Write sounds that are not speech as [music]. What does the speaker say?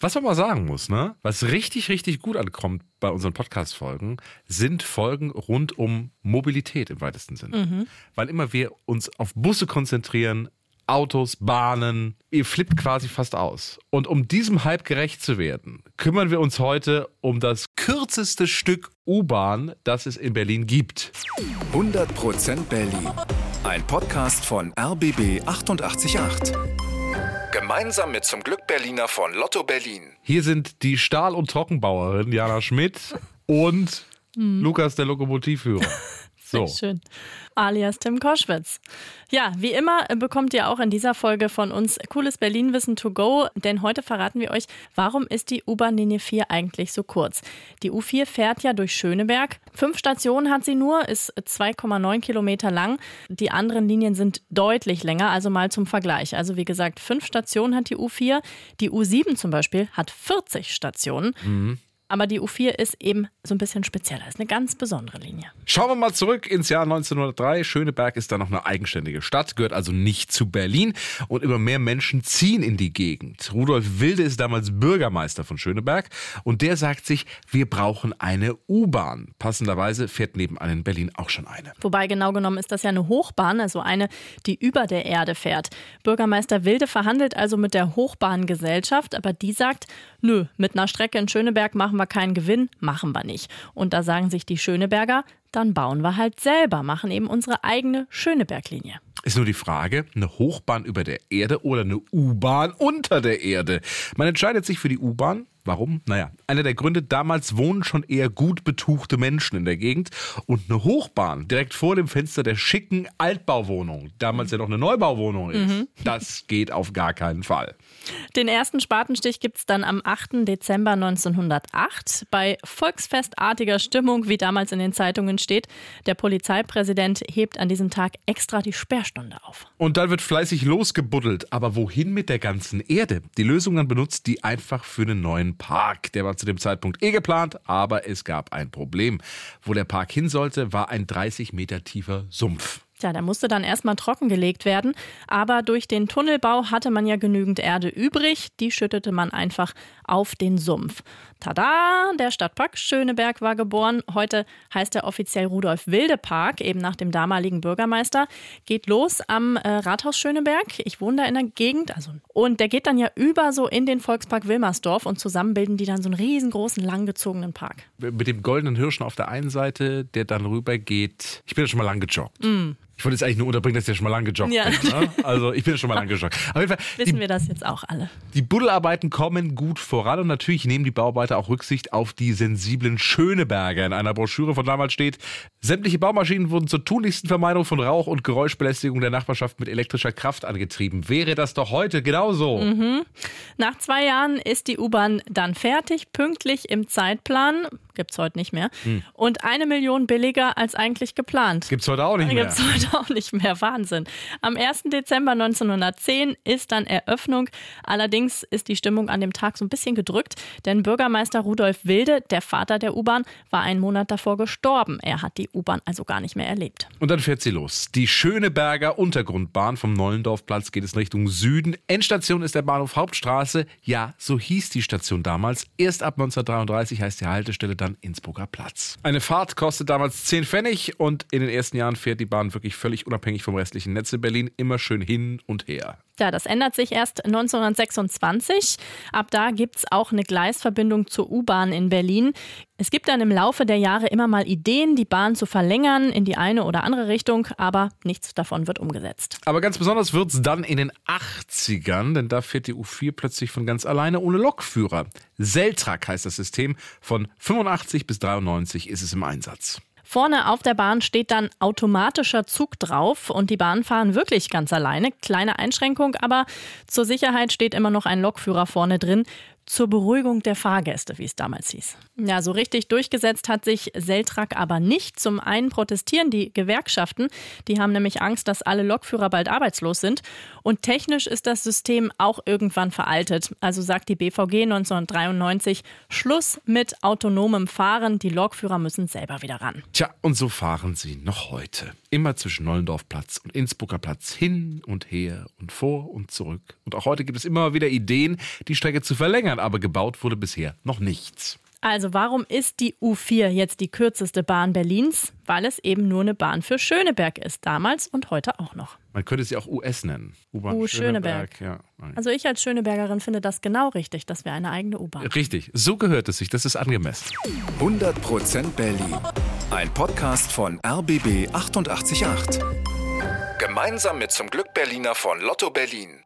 Was man mal sagen muss, ne? Was richtig, richtig gut ankommt bei unseren Podcast-Folgen, sind Folgen rund um Mobilität im weitesten Sinne. Weil immer wir uns auf Busse konzentrieren, Autos, Bahnen, ihr flippt quasi fast aus. Und um diesem Hype gerecht zu werden, kümmern wir uns heute um das kürzeste Stück U-Bahn, das es in Berlin gibt. 100% Berlin. Ein Podcast von RBB 888. Gemeinsam mit zum Glück Berliner von Lotto Berlin. Hier sind die Stahl- und Trockenbauerin Jana Schmidt und Lukas, der Lokomotivführer. [laughs] So. Sehr schön. Alias Tim Koschwitz. Ja, wie immer äh, bekommt ihr auch in dieser Folge von uns cooles Berlin-Wissen to go, denn heute verraten wir euch, warum ist die U-Bahn-Linie 4 eigentlich so kurz? Die U4 fährt ja durch Schöneberg. Fünf Stationen hat sie nur, ist 2,9 Kilometer lang. Die anderen Linien sind deutlich länger, also mal zum Vergleich. Also wie gesagt, fünf Stationen hat die U4. Die U7 zum Beispiel hat 40 Stationen. Aber die U4 ist eben so ein bisschen spezieller, ist eine ganz besondere Linie. Schauen wir mal zurück ins Jahr 1903. Schöneberg ist da noch eine eigenständige Stadt, gehört also nicht zu Berlin und immer mehr Menschen ziehen in die Gegend. Rudolf Wilde ist damals Bürgermeister von Schöneberg und der sagt sich, wir brauchen eine U-Bahn. Passenderweise fährt nebenan in Berlin auch schon eine. Wobei genau genommen ist das ja eine Hochbahn, also eine, die über der Erde fährt. Bürgermeister Wilde verhandelt also mit der Hochbahngesellschaft, aber die sagt, nö, mit einer Strecke in Schöneberg machen wir keinen Gewinn, machen wir nicht. Und da sagen sich die Schöneberger, dann bauen wir halt selber, machen eben unsere eigene Schöneberglinie. Ist nur die Frage, eine Hochbahn über der Erde oder eine U-Bahn unter der Erde. Man entscheidet sich für die U-Bahn. Warum? Naja, einer der Gründe, damals wohnen schon eher gut betuchte Menschen in der Gegend und eine Hochbahn direkt vor dem Fenster der schicken Altbauwohnung, damals ja noch eine Neubauwohnung ist, das geht auf gar keinen Fall. Den ersten Spatenstich gibt es dann am 8. Dezember 1908. Bei volksfestartiger Stimmung, wie damals in den Zeitungen steht. Der Polizeipräsident hebt an diesem Tag extra die Sperrstunde auf. Und dann wird fleißig losgebuddelt. Aber wohin mit der ganzen Erde? Die Lösung dann benutzt die einfach für einen neuen Park. Der war zu dem Zeitpunkt eh geplant, aber es gab ein Problem. Wo der Park hin sollte, war ein 30 Meter tiefer Sumpf. Tja, der musste dann erstmal trockengelegt werden, aber durch den Tunnelbau hatte man ja genügend Erde übrig, die schüttete man einfach auf den Sumpf. Tada, der Stadtpark Schöneberg war geboren. Heute heißt er offiziell Rudolf Wilde Park, eben nach dem damaligen Bürgermeister. Geht los am äh, Rathaus Schöneberg. Ich wohne da in der Gegend, also und der geht dann ja über so in den Volkspark Wilmersdorf und zusammen bilden die dann so einen riesengroßen langgezogenen Park. Mit dem goldenen Hirschen auf der einen Seite, der dann rüber geht. Ich bin ja schon mal lang gejoggt. Ich wollte jetzt eigentlich nur unterbringen, dass ja schon mal lang gejoggt Ja. bin. Ne? Also ich bin schon mal lang gejoggt. Auf jeden Fall, Wissen die, wir das jetzt auch alle? die Buddelarbeiten kommen gut voran und natürlich nehmen die Bauarbeiter auch Rücksicht auf die sensiblen Schöneberger. In einer Broschüre von damals steht, sämtliche Baumaschinen wurden zur tunlichsten Vermeidung von Rauch- und Geräuschbelästigung der Nachbarschaft mit elektrischer Kraft angetrieben. Wäre das doch heute genauso? Nach zwei Jahren ist die U-Bahn dann fertig, pünktlich im Zeitplan. Gibt's heute nicht mehr. Und eine Million billiger als eigentlich geplant. Gibt's heute auch nicht mehr. Gibt's heute [laughs] auch nicht mehr. Wahnsinn. Am 1. Dezember 1910 ist dann Eröffnung. Allerdings ist die Stimmung an dem Tag so ein bisschen gedrückt, denn Bürgermeister Rudolf Wilde, der Vater der U-Bahn, war einen Monat davor gestorben. Er hat die U-Bahn also gar nicht mehr erlebt. Und dann fährt sie los. Die Schöneberger Untergrundbahn vom Neulendorfplatz geht es Richtung Süden. Endstation ist der Bahnhof Hauptstraße. Ja, so hieß die Station damals. Erst ab 1933 heißt die Haltestelle dann Innsbrucker Platz. Eine Fahrt kostet damals 10 Pfennig und in den ersten Jahren fährt die Bahn wirklich völlig unabhängig vom restlichen Netz in Berlin immer schön hin und her. Ja, das ändert sich erst 1926. Ab da gibt's auch eine Gleisverbindung zur U-Bahn in Berlin. Es gibt dann im Laufe der Jahre immer mal Ideen, die Bahn zu verlängern in die eine oder andere Richtung, aber nichts davon wird umgesetzt. Aber ganz besonders wird's dann in den 80ern, denn da fährt die U4 plötzlich von ganz alleine ohne Lokführer. Seltrak heißt das System. Von 85 bis 93 ist es im Einsatz. Vorne auf der Bahn steht dann automatischer Zug drauf und die Bahnen fahren wirklich ganz alleine. Kleine Einschränkung, aber zur Sicherheit steht immer noch ein Lokführer vorne drin. Zur Beruhigung der Fahrgäste, wie es damals hieß. Ja, so richtig durchgesetzt hat sich Seltrak aber nicht. Zum einen protestieren die Gewerkschaften. Die haben nämlich Angst, dass alle Lokführer bald arbeitslos sind. Und technisch ist das System auch irgendwann veraltet. Also sagt die BVG 1993, Schluss mit autonomem Fahren. Die Lokführer müssen selber wieder ran. Tja, und so fahren sie noch heute. Immer zwischen Nollendorfplatz und Innsbrucker Platz hin und her und vor und zurück. Und auch heute gibt es immer wieder Ideen, die Strecke zu verlängern. Jahren, aber gebaut wurde bisher noch nichts. Also warum ist die U4 jetzt die kürzeste Bahn Berlins? Weil es eben nur eine Bahn für Schöneberg ist, damals und heute auch noch. Man könnte sie auch US nennen. U-Bahn U Schöneberg. Schöneberg. Ja. Also ich als Schönebergerin finde das genau richtig, dass wir eine eigene U-Bahn haben. Richtig, so gehört es sich, das ist angemessen. 100% Berlin. Ein Podcast von RBB 888. Gemeinsam mit zum Glück Berliner von Lotto Berlin.